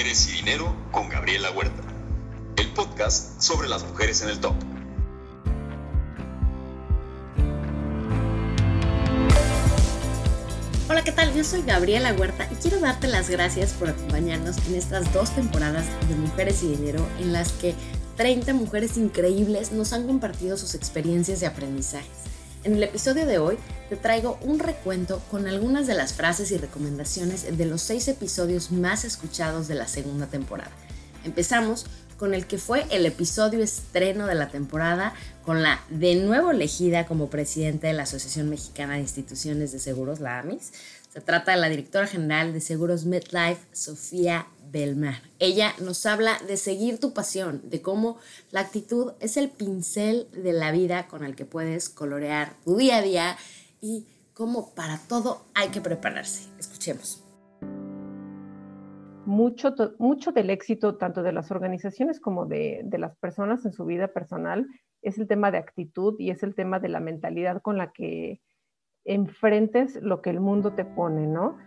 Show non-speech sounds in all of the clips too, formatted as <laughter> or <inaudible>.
Mujeres y Dinero con Gabriela Huerta, el podcast sobre las mujeres en el top. Hola, ¿qué tal? Yo soy Gabriela Huerta y quiero darte las gracias por acompañarnos en estas dos temporadas de Mujeres y Dinero en las que 30 mujeres increíbles nos han compartido sus experiencias y aprendizajes. En el episodio de hoy te traigo un recuento con algunas de las frases y recomendaciones de los seis episodios más escuchados de la segunda temporada. Empezamos con el que fue el episodio estreno de la temporada, con la de nuevo elegida como presidenta de la Asociación Mexicana de Instituciones de Seguros, la AMIS. Se trata de la directora general de Seguros MedLife, Sofía Belmar. Ella nos habla de seguir tu pasión, de cómo la actitud es el pincel de la vida con el que puedes colorear tu día a día y cómo para todo hay que prepararse. Escuchemos. Mucho, mucho del éxito tanto de las organizaciones como de, las personas en su vida personal es el tema de actitud y es el tema de la mentalidad con la que enfrentes lo que el mundo te pone, ¿no?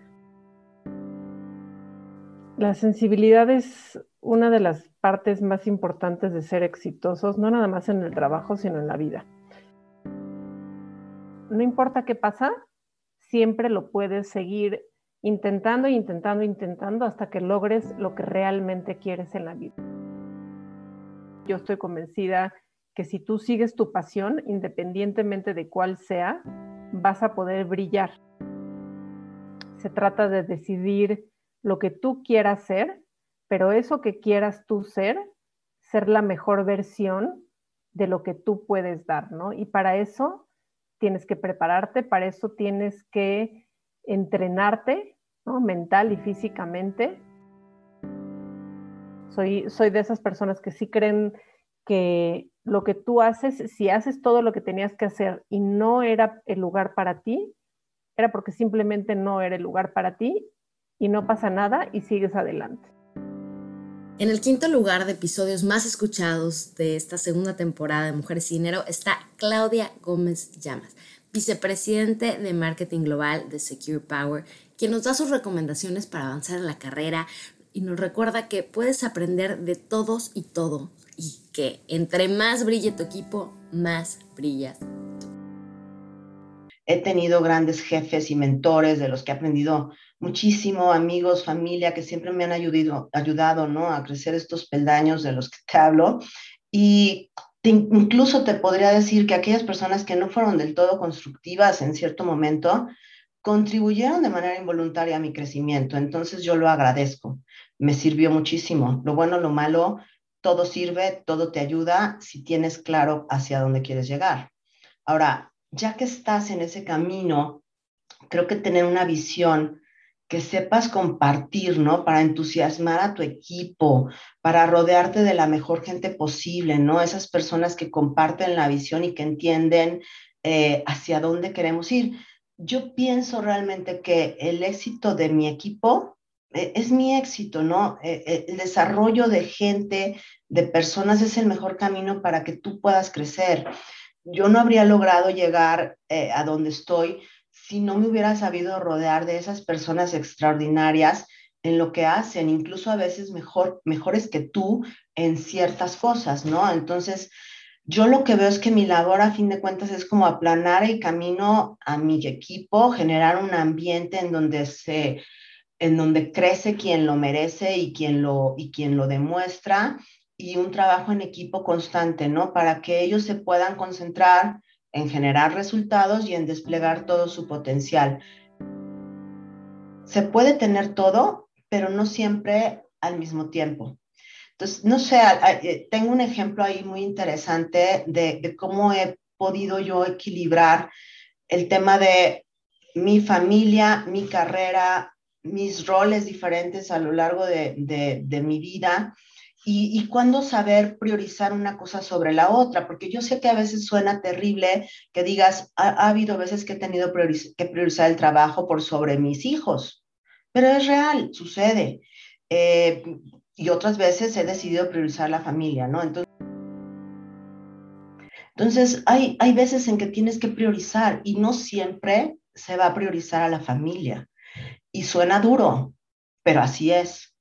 La sensibilidad es una de las partes más importantes de ser exitosos, no nada más en el trabajo, sino en la vida. No importa qué pasa, siempre lo puedes seguir intentando, intentando, intentando hasta que logres lo que realmente quieres en la vida. Yo estoy convencida que si tú sigues tu pasión, independientemente de cuál sea, vas a poder brillar. Se trata de decidir lo que tú quieras ser, pero eso que quieras tú ser, ser la mejor versión de lo que tú puedes dar, ¿no? Y para eso tienes que prepararte, para eso tienes que entrenarte. Mental y físicamente. Soy, soy de esas personas que sí creen que lo que tú haces, si haces todo lo que tenías que hacer y no era el lugar para ti, era porque simplemente no era el lugar para ti y no pasa nada y sigues adelante. En el quinto lugar de episodios más escuchados de esta segunda temporada de Mujeres y Dinero está Claudia Gómez Llamas, vicepresidente de Marketing Global de Secure Power, quien nos da sus recomendaciones para avanzar en la carrera y nos recuerda que puedes aprender de todos y todo y que entre más brille tu equipo, más brillas He tenido grandes jefes y mentores de los que he aprendido muchísimo, amigos, familia, que siempre me han ayudado, ayudado ¿no? a crecer estos peldaños de los que te hablo. Y incluso te podría decir que aquellas personas que no fueron del todo constructivas en cierto momento, contribuyeron de manera involuntaria a mi crecimiento. Entonces yo lo agradezco. Me sirvió muchísimo. Lo bueno, lo malo, todo sirve, todo te ayuda si tienes claro hacia dónde quieres llegar. Ahora, ya que estás en ese camino, creo que tener una visión que sepas compartir, ¿no? Para entusiasmar a tu equipo, para rodearte de la mejor gente posible, ¿no? Esas personas que comparten la visión y que entienden eh, hacia dónde queremos ir. Yo pienso realmente que el éxito de mi equipo eh, es mi éxito, ¿no? Eh, el desarrollo de gente, de personas es el mejor camino para que tú puedas crecer yo no habría logrado llegar eh, a donde estoy si no me hubiera sabido rodear de esas personas extraordinarias en lo que hacen, incluso a veces mejor, mejores que tú en ciertas cosas, ¿no? Entonces, yo lo que veo es que mi labor a fin de cuentas es como aplanar el camino a mi equipo, generar un ambiente en donde se en donde crece quien lo merece y quien lo y quien lo demuestra y un trabajo en equipo constante, ¿no? Para que ellos se puedan concentrar en generar resultados y en desplegar todo su potencial. Se puede tener todo, pero no siempre al mismo tiempo. Entonces, no sé, eh, tengo un ejemplo ahí muy interesante de, cómo he podido yo equilibrar el tema de mi familia, mi carrera, mis roles diferentes a lo largo de, de mi vida y, cuándo saber priorizar una cosa sobre la otra, porque yo sé que a veces suena terrible que digas, ha, habido veces que he tenido que priorizar el trabajo por sobre mis hijos, pero es real, sucede. Eh, y otras veces he decidido priorizar la familia, ¿no? Entonces, entonces hay, hay veces en que tienes que priorizar y no siempre se va a priorizar a la familia. Y suena duro, pero así es.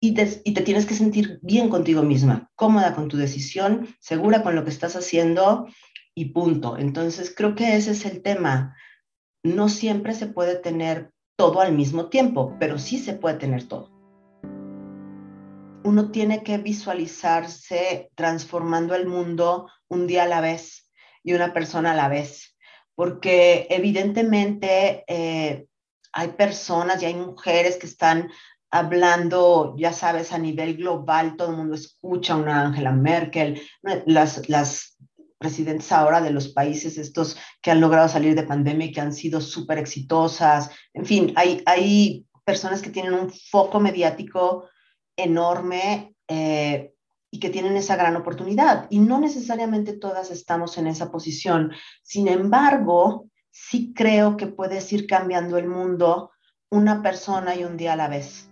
Y te, tienes que sentir bien contigo misma, cómoda con tu decisión, segura con lo que estás haciendo y punto. Entonces, creo que ese es el tema. No siempre se puede tener todo al mismo tiempo, pero sí se puede tener todo. Uno tiene que visualizarse transformando el mundo un día a la vez y una persona a la vez, porque evidentemente eh, hay personas y hay mujeres que están hablando, ya sabes, a nivel global, todo el mundo escucha a una Angela Merkel, las, las presidentes ahora de los países estos que han logrado salir de pandemia y que han sido súper exitosas. En fin, hay, hay personas que tienen un foco mediático enorme eh, y que tienen esa gran oportunidad. Y no necesariamente todas estamos en esa posición. Sin embargo, sí creo que puedes ir cambiando el mundo una persona y un día a la vez.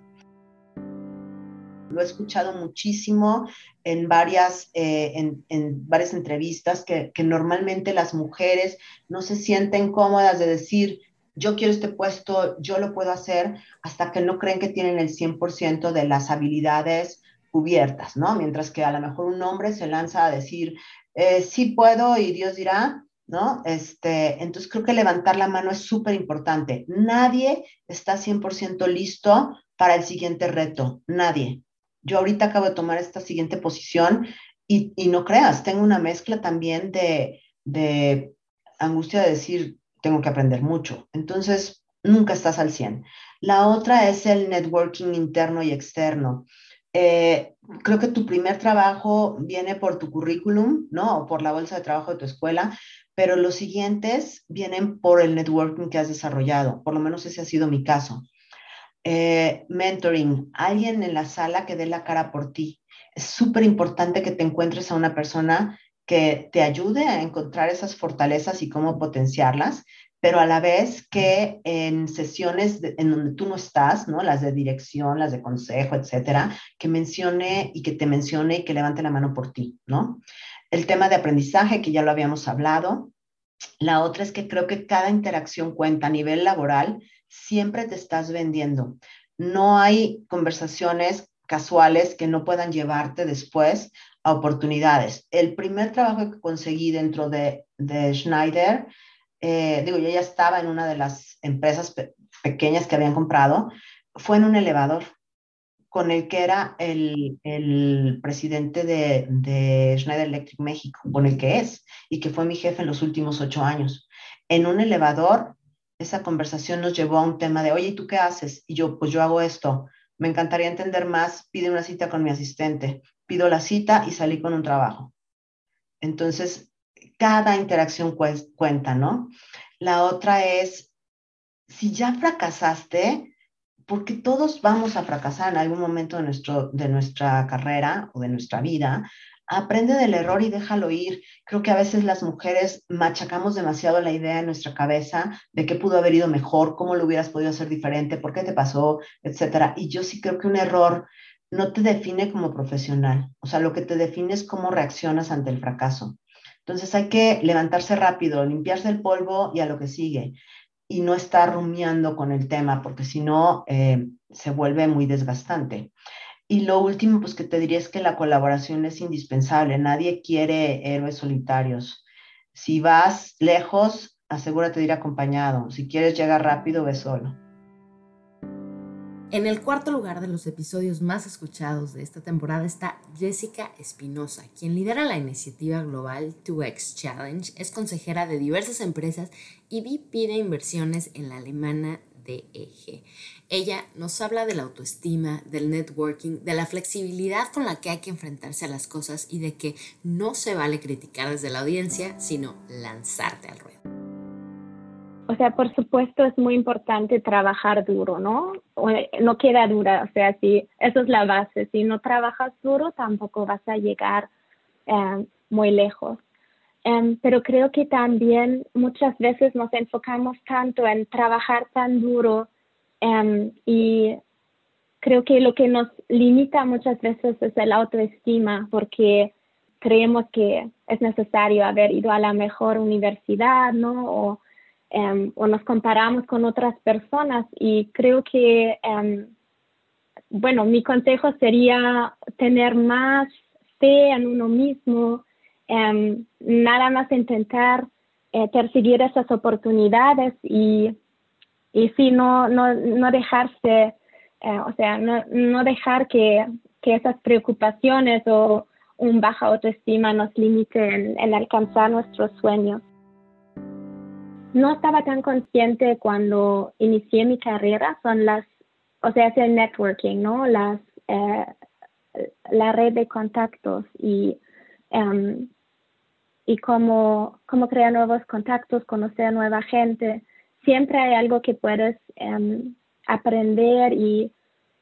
Lo he escuchado muchísimo en varias, eh, en, varias entrevistas que, normalmente las mujeres no se sienten cómodas de decir, yo quiero este puesto, yo lo puedo hacer, hasta que no creen que tienen el 100% de las habilidades cubiertas, ¿no? Mientras que a lo mejor un hombre se lanza a decir, eh, sí puedo y Dios dirá, ¿no? Este, entonces creo que levantar la mano es súper importante. Nadie está 100% listo para el siguiente reto, nadie. Yo ahorita acabo de tomar esta siguiente posición y, no creas, tengo una mezcla también de, de angustia de decir, tengo que aprender mucho. Entonces, nunca estás al 100. La otra es el networking interno y externo. Eh, creo que tu primer trabajo viene por tu currículum, ¿no? O por la bolsa de trabajo de tu escuela, pero los siguientes vienen por el networking que has desarrollado. Por lo menos ese ha sido mi caso. Eh, mentoring, alguien en la sala que dé la cara por ti. Es súper importante que te encuentres a una persona que te ayude a encontrar esas fortalezas y cómo potenciarlas, pero a la vez que en sesiones en donde tú no estás, ¿no? Las de dirección, las de consejo, etcétera, que mencione y que te mencione y que levante la mano por ti, ¿no? El tema de aprendizaje, que ya lo habíamos hablado. La otra es que creo que cada interacción cuenta a nivel laboral, siempre te estás vendiendo. No hay conversaciones casuales que no puedan llevarte después a oportunidades. El primer trabajo que conseguí dentro de, de Schneider, eh, digo, yo ya estaba en una de las empresas pequeñas que habían comprado, fue en un elevador con el que era el, el presidente de, de, Schneider Electric México, con el que es, y que fue mi jefe en los últimos ocho años. En un elevador, esa conversación nos llevó a un tema de, oye, ¿y tú qué haces? Y yo, pues yo hago esto me encantaría entender más, pide una cita con mi asistente, pido la cita y salí con un trabajo. Entonces, cada interacción cuenta, ¿no? La otra es, si ya fracasaste, porque todos vamos a fracasar en algún momento de, nuestro, de nuestra carrera o de nuestra vida, aprende del error y déjalo ir. Creo que a veces las mujeres machacamos demasiado la idea en nuestra cabeza de qué pudo haber ido mejor, cómo lo hubieras podido hacer diferente, por qué te pasó, etcétera. Y yo sí creo que un error no te define como profesional. O sea, lo que te define es cómo reaccionas ante el fracaso. Entonces hay que levantarse rápido, limpiarse el polvo y a lo que sigue. Y no estar rumiando con el tema, porque si no, eh, se vuelve muy desgastante. Y lo último, pues que te diría es que la colaboración es indispensable. Nadie quiere héroes solitarios. Si vas lejos, asegúrate de ir acompañado. Si quieres llegar rápido, ve solo. En el cuarto lugar de los episodios más escuchados de esta temporada está Jessica Espinosa, quien lidera la iniciativa global 2X Challenge, es consejera de diversas empresas y VP de inversiones en la alemana Ella nos habla de la autoestima, del networking, de la flexibilidad con la que hay que enfrentarse a las cosas y de que no se vale criticar desde la audiencia, sino lanzarte al ruedo. O sea, por supuesto es muy importante trabajar duro, ¿no? No queda dura, o sea, si eso es la base. Si no trabajas duro, tampoco vas a llegar eh, muy lejos. Em, pero creo que también muchas veces nos enfocamos tanto en trabajar tan duro Em, y creo que lo que nos limita muchas veces es el autoestima, porque creemos que es necesario haber ido a la mejor universidad, ¿no? O, em, o nos comparamos con otras personas y creo que bueno, mi consejo sería tener más fe en uno mismo, em, nada más intentar eh, perseguir esas oportunidades y, y sí, no, no, no dejarse, eh, o sea, no, no dejar que, que, esas preocupaciones o un baja autoestima nos limiten en alcanzar nuestros sueños. No estaba tan consciente cuando inicié mi carrera, son las, o sea, es el networking, ¿no? Las, eh, la red de contactos y, um, y cómo, cómo crear nuevos contactos, conocer nueva gente. Siempre hay algo que puedes um, aprender y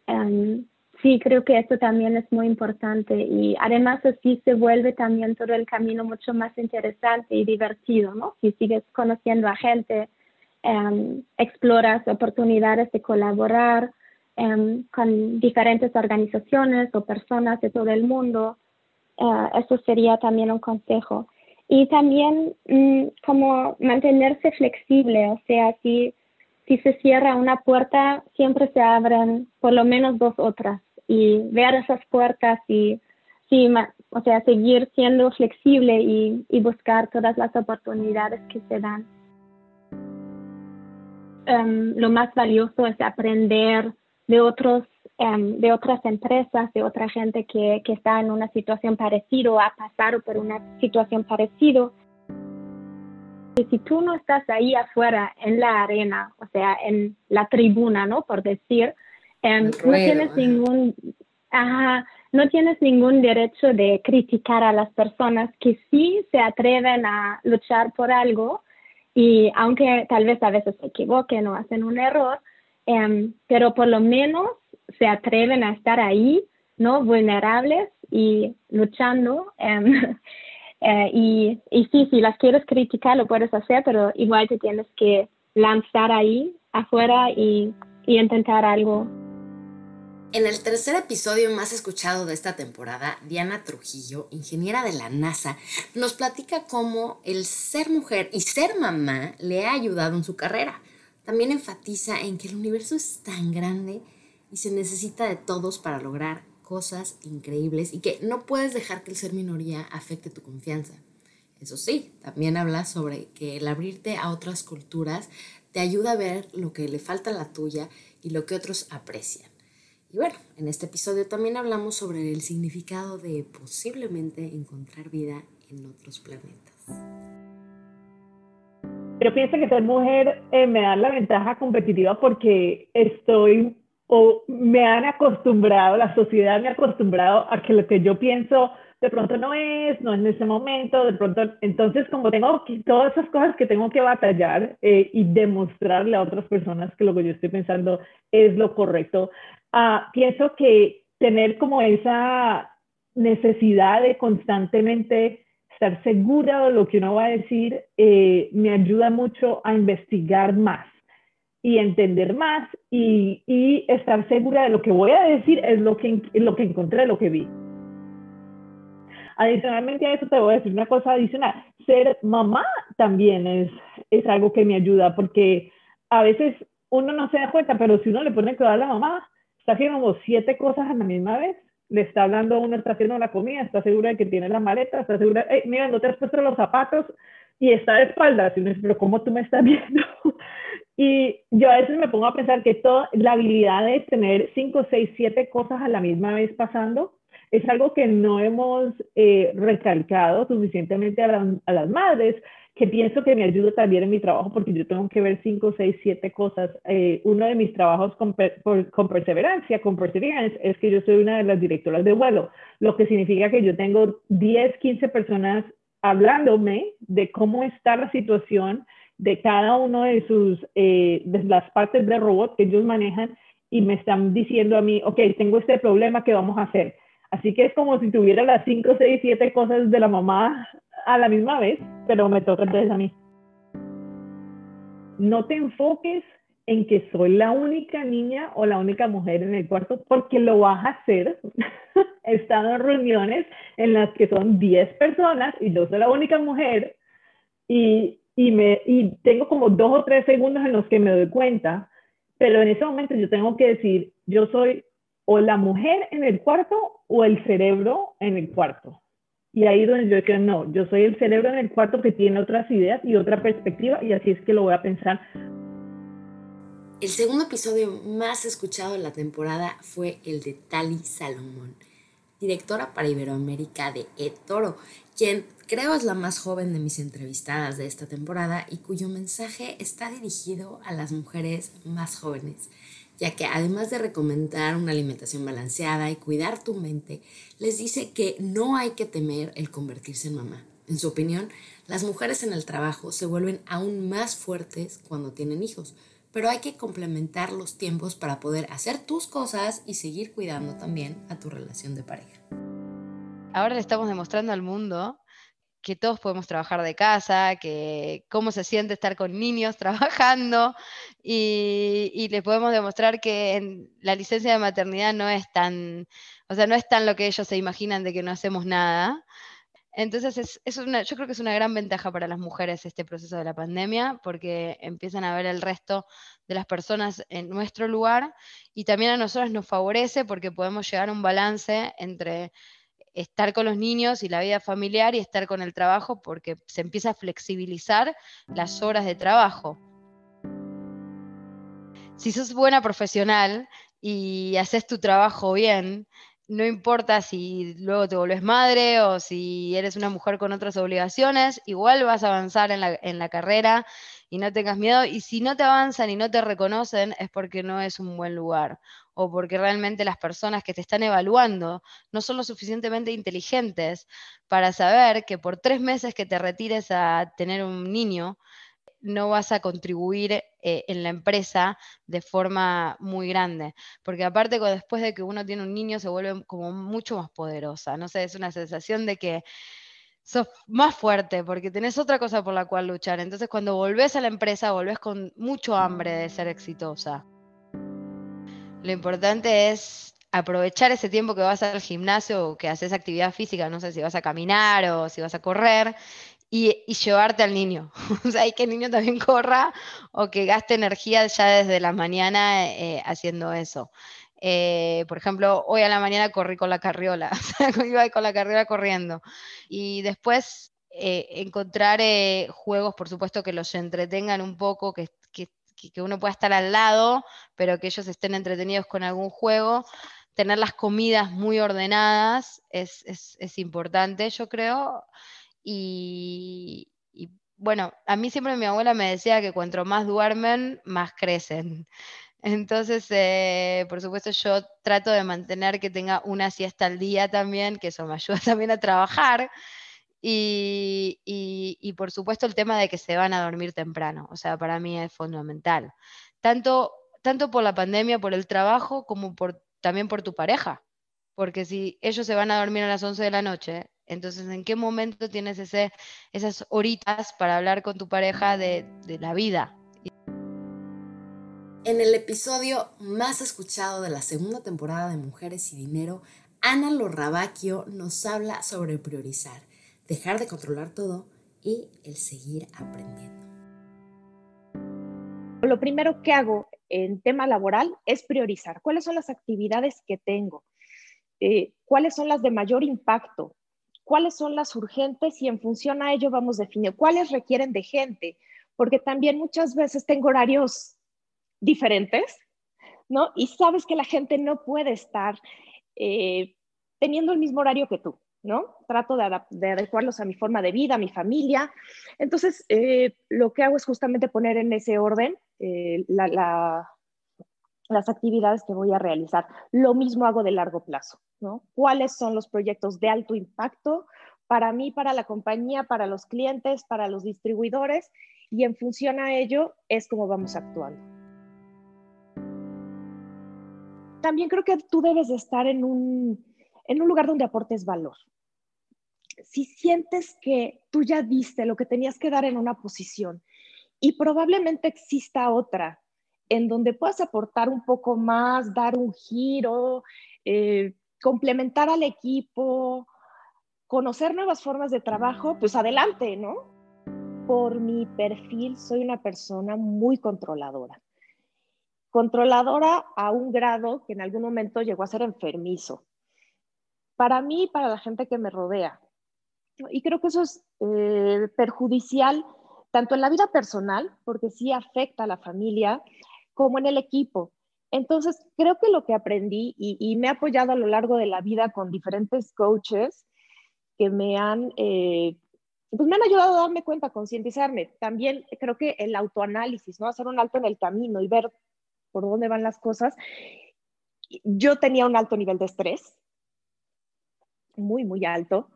um, sí, creo que esto también es muy importante y además así se vuelve también todo el camino mucho más interesante y divertido, ¿no? Si sigues conociendo a gente, exploras oportunidades de colaborar, Em, con diferentes organizaciones o personas de todo el mundo. Uh, eso sería también un consejo. Y también mm, como mantenerse flexible, o sea, si, si se cierra una puerta, siempre se abren por lo menos dos otras y ver esas puertas y, sí, o sea, seguir siendo flexible y, y buscar todas las oportunidades que se dan. Um, lo más valioso es aprender de, otros, em, de otras empresas, de otra gente que, que está en una situación parecida o ha pasado por una situación parecida. Y si tú no estás ahí afuera en la arena, o sea, en la tribuna, ¿no? Por decir, em, no tienes ningún, no tienes ningún derecho de criticar a las personas que sí se atreven a luchar por algo y aunque tal vez a veces se equivoquen o hacen un error, Em, pero por lo menos se atreven a estar ahí, ¿no? Vulnerables y luchando. Em, <laughs> eh, y, y sí, si las quieres criticar, lo puedes hacer, pero igual te tienes que lanzar ahí afuera y, y intentar algo. En el tercer episodio más escuchado de esta temporada, Diana Trujillo, ingeniera de la NASA, nos platica cómo el ser mujer y ser mamá le ha ayudado en su carrera. También enfatiza en que el universo es tan grande y se necesita de todos para lograr cosas increíbles y que no puedes dejar que el ser minoría afecte tu confianza. Eso sí, también habla sobre que el abrirte a otras culturas te ayuda a ver lo que le falta a la tuya y lo que otros aprecian. Y bueno, en este episodio también hablamos sobre el significado de posiblemente encontrar vida en otros planetas. Yo pienso que ser mujer eh, me da la ventaja competitiva porque estoy o me han acostumbrado, la sociedad me ha acostumbrado a que lo que yo pienso de pronto no es, no es en ese momento, de pronto, entonces como tengo todas esas cosas que tengo que batallar eh, y demostrarle a otras personas que lo que yo estoy pensando es lo correcto, uh, pienso que tener como esa necesidad de constantemente estar segura de lo que uno va a decir eh, me ayuda mucho a investigar más y entender más y, y, estar segura de lo que voy a decir es lo que, lo que encontré, lo que vi. Adicionalmente a eso te voy a decir una cosa adicional. Ser mamá también es, es algo que me ayuda porque a veces uno no se da cuenta, pero si uno le pone cuidado a la mamá, está haciendo como siete cosas a la misma vez le está hablando a uno, está haciendo la comida, está segura de que tiene la maleta, está segura, hey, mira, no te has puesto los zapatos y está de espaldas. Y uno dice, pero ¿cómo tú me estás <laughs> viendo? y yo a veces me pongo a pensar que toda la habilidad de tener cinco, seis, siete cosas a la misma vez pasando es algo que no hemos eh, recalcado suficientemente a, a las madres que pienso que me ayuda también en mi trabajo porque yo tengo que ver cinco, seis, siete cosas. Eh, uno de mis trabajos con, con, perseverancia, con perseverance, es que yo soy una de las directoras de vuelo, lo que significa que yo tengo 10, 15 personas hablándome de cómo está la situación de cada uno de sus, eh, de las partes del robot que ellos manejan y me están diciendo a mí, ok, tengo este problema, ¿qué vamos a hacer? Así que es como si tuviera las 5, 6, 7 cosas de la mamá a la misma vez, pero me toca entonces a mí. No te enfoques en que soy la única niña o la única mujer en el cuarto, porque lo vas a hacer. <laughs> He estado en reuniones en las que son 10 personas y yo soy la única mujer y, y, me, y tengo como dos o tres segundos en los que me doy cuenta, pero en ese momento yo tengo que decir, yo soy o la mujer en el cuarto o el cerebro en el cuarto. Y ahí es donde yo creo, no, yo soy el cerebro en el cuarto que tiene otras ideas y otra perspectiva y así es que lo voy a pensar. El segundo episodio más escuchado de la temporada fue el de Tali Salomón, directora para Iberoamérica de eToro, quien creo es la más joven de mis entrevistadas de esta temporada y cuyo mensaje está dirigido a las mujeres más jóvenes ya que además de recomendar una alimentación balanceada y cuidar tu mente, les dice que no hay que temer el convertirse en mamá. En su opinión, las mujeres en el trabajo se vuelven aún más fuertes cuando tienen hijos, pero hay que complementar los tiempos para poder hacer tus cosas y seguir cuidando también a tu relación de pareja. Ahora le estamos demostrando al mundo que todos podemos trabajar de casa, que cómo se siente estar con niños <laughs> trabajando y, y les podemos demostrar que en la licencia de maternidad no es tan, o sea, no es tan lo que ellos se imaginan de que no hacemos nada. Entonces, es, yo creo que es una gran ventaja para las mujeres este proceso de la pandemia, porque empiezan a ver el resto de las personas en nuestro lugar y también a nosotros nos favorece porque podemos llegar a un balance entre estar con los niños y la vida familiar y estar con el trabajo porque se empieza a flexibilizar las horas de trabajo. Si sos buena profesional y haces tu trabajo bien, no importa si luego te volvés madre o si eres una mujer con otras obligaciones, igual vas a avanzar en la, en la carrera y no tengas miedo. Y si no te avanzan y no te reconocen, es porque no es un buen lugar o porque realmente las personas que te están evaluando no son lo suficientemente inteligentes para saber que por tres meses que te retires a tener un niño, no vas a contribuir eh, en la empresa de forma muy grande. Porque aparte, después de que uno tiene un niño, se vuelve como mucho más poderosa. No sé, es una sensación de que sos más fuerte porque tenés otra cosa por la cual luchar. Entonces, cuando volvés a la empresa, volvés con mucho hambre de ser exitosa. Lo importante es aprovechar ese tiempo que vas al gimnasio o que haces actividad física, no sé si vas a caminar o si vas a correr, y, llevarte al niño. <laughs> o sea, y que el niño también corra o que gaste energía ya desde la mañana eh, haciendo eso. Eh, por ejemplo, hoy a la mañana corrí con la carriola, <laughs> o sea, iba con la carriola corriendo. Y después eh, encontrar juegos, por supuesto, que los entretengan un poco, que, que, uno pueda estar al lado, pero que ellos estén entretenidos con algún juego. Tener las comidas muy ordenadas es, importante, yo creo. Y, bueno, a mí siempre mi abuela me decía que cuanto más duermen, más crecen. <laughs> Entonces, eh, por supuesto, yo trato de mantener que tenga una siesta al día también, que eso me <laughs> ayuda también a trabajar. Y, por supuesto el tema de que se van a dormir temprano, o sea, para mí es fundamental. Tanto, tanto por la pandemia, por el trabajo, como por, también por tu pareja. Porque si ellos se van a dormir a las 11 de la noche, entonces ¿en qué momento tienes ese, esas horitas para hablar con tu pareja de, de la vida? En el episodio más escuchado de la segunda temporada de Mujeres y Dinero, Ana Lorrabaquio nos habla sobre priorizar dejar de controlar todo y el seguir aprendiendo. Lo primero que hago en tema laboral es priorizar cuáles son las actividades que tengo, eh, cuáles son las de mayor impacto, cuáles son las urgentes y en función a ello vamos definiendo cuáles requieren de gente, porque también muchas veces tengo horarios diferentes, ¿no? Y sabes que la gente no puede estar eh, teniendo el mismo horario que tú. ¿no? Trato de, adecuarlos a mi forma de vida, a mi familia. Entonces, eh, lo que hago es justamente poner en ese orden eh, las actividades que voy a realizar. Lo mismo hago de largo plazo, ¿no? ¿Cuáles son los proyectos de alto impacto para mí, para la compañía, para los clientes, para los distribuidores? Y en función a ello es como vamos actuando. También creo que tú debes de estar en un, en un lugar donde aportes valor si sientes que tú ya diste lo que tenías que dar en una posición y probablemente exista otra en donde puedas aportar un poco más, dar un giro, eh, complementar al equipo, conocer nuevas formas de trabajo, pues adelante, ¿no? Por mi perfil soy una persona muy controladora controladora a un grado que en algún momento llegó a ser enfermizo. Para mí y para la gente que me rodea. Y creo que eso es eh, perjudicial tanto en la vida personal, porque sí afecta a la familia, como en el equipo. Entonces, creo que lo que aprendí y, me he apoyado a lo largo de la vida con diferentes coaches que me han, eh, pues me han ayudado a darme cuenta, a concientizarme. También creo que el autoanálisis, ¿no? Hacer un alto en el camino y ver por dónde van las cosas. Yo tenía un alto nivel de estrés, muy, muy alto.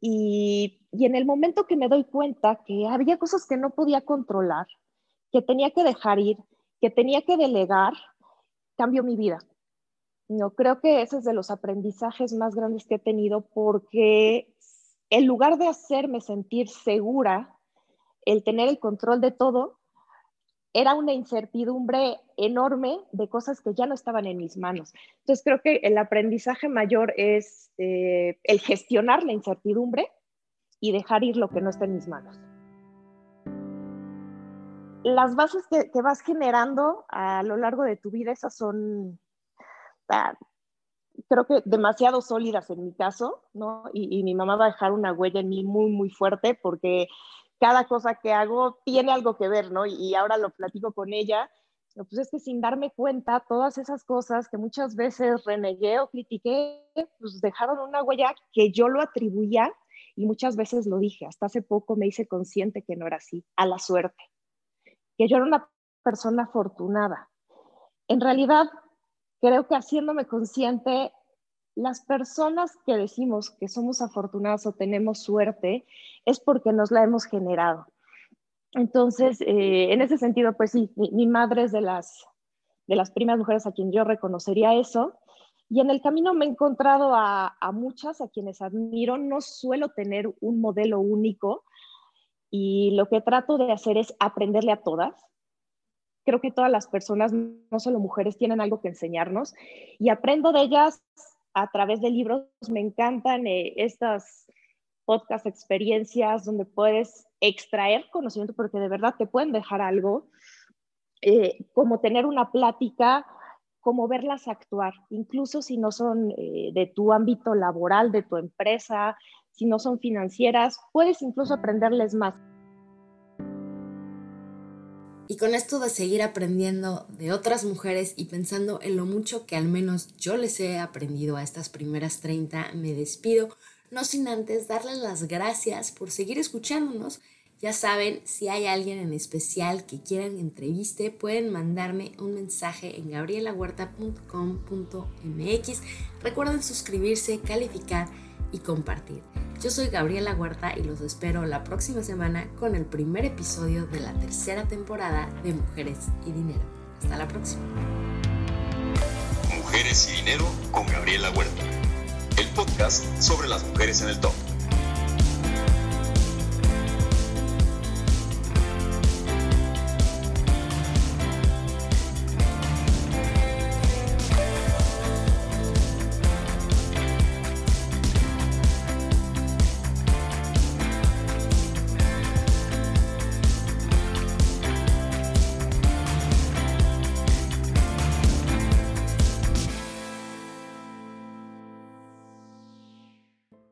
Y, y en el momento que me doy cuenta que había cosas que no podía controlar, que tenía que dejar ir, que tenía que delegar, cambió mi vida. No, creo que ese es de los aprendizajes más grandes que he tenido porque en lugar de hacerme sentir segura, el tener el control de todo, era una incertidumbre enorme de cosas que ya no estaban en mis manos. Entonces creo que el aprendizaje mayor es eh, el gestionar la incertidumbre y dejar ir lo que no está en mis manos las bases que, vas generando a lo largo de tu vida, esas son, ah, creo que demasiado sólidas en mi caso, ¿no? Y, mi mamá va a dejar una huella en mí muy, muy fuerte porque cada cosa que hago tiene algo que ver, ¿no? Y, ahora lo platico con ella. Pues es que sin darme cuenta, todas esas cosas que muchas veces renegué o critiqué, pues dejaron una huella que yo lo atribuía y muchas veces lo dije. Hasta hace poco me hice consciente que no era así, a la suerte que yo era una persona afortunada. En realidad, creo que haciéndome consciente, las personas que decimos que somos afortunadas o tenemos suerte es porque nos la hemos generado. Entonces, eh, en ese sentido, pues sí, mi, madre es de las, de las primeras mujeres a quien yo reconocería eso. Y en el camino me he encontrado a, a muchas a quienes admiro. No suelo tener un modelo único, y lo que trato de hacer es aprenderle a todas. Creo que todas las personas, no solo mujeres, tienen algo que enseñarnos y aprendo de ellas a través de libros. Me encantan eh, estas podcast experiencias donde puedes extraer conocimiento porque de verdad te pueden dejar algo, eh, como tener una plática, como verlas actuar, incluso si no son eh, de tu ámbito laboral, de tu empresa, si no son financieras, puedes incluso aprenderles más. Y con esto de seguir aprendiendo de otras mujeres y pensando en lo mucho que al menos yo les he aprendido a estas primeras 30, me despido, no sin antes darles las gracias por seguir escuchándonos. Ya saben, si hay alguien en especial que quieran entreviste, pueden mandarme un mensaje en gabrielahuerta.com.mx. Recuerden suscribirse, calificar y compartir. Yo soy Gabriela Huerta y los espero la próxima semana con el primer episodio de la tercera temporada de Mujeres y Dinero. Hasta la próxima. Mujeres y Dinero con Gabriela Huerta. El podcast sobre las mujeres en el top.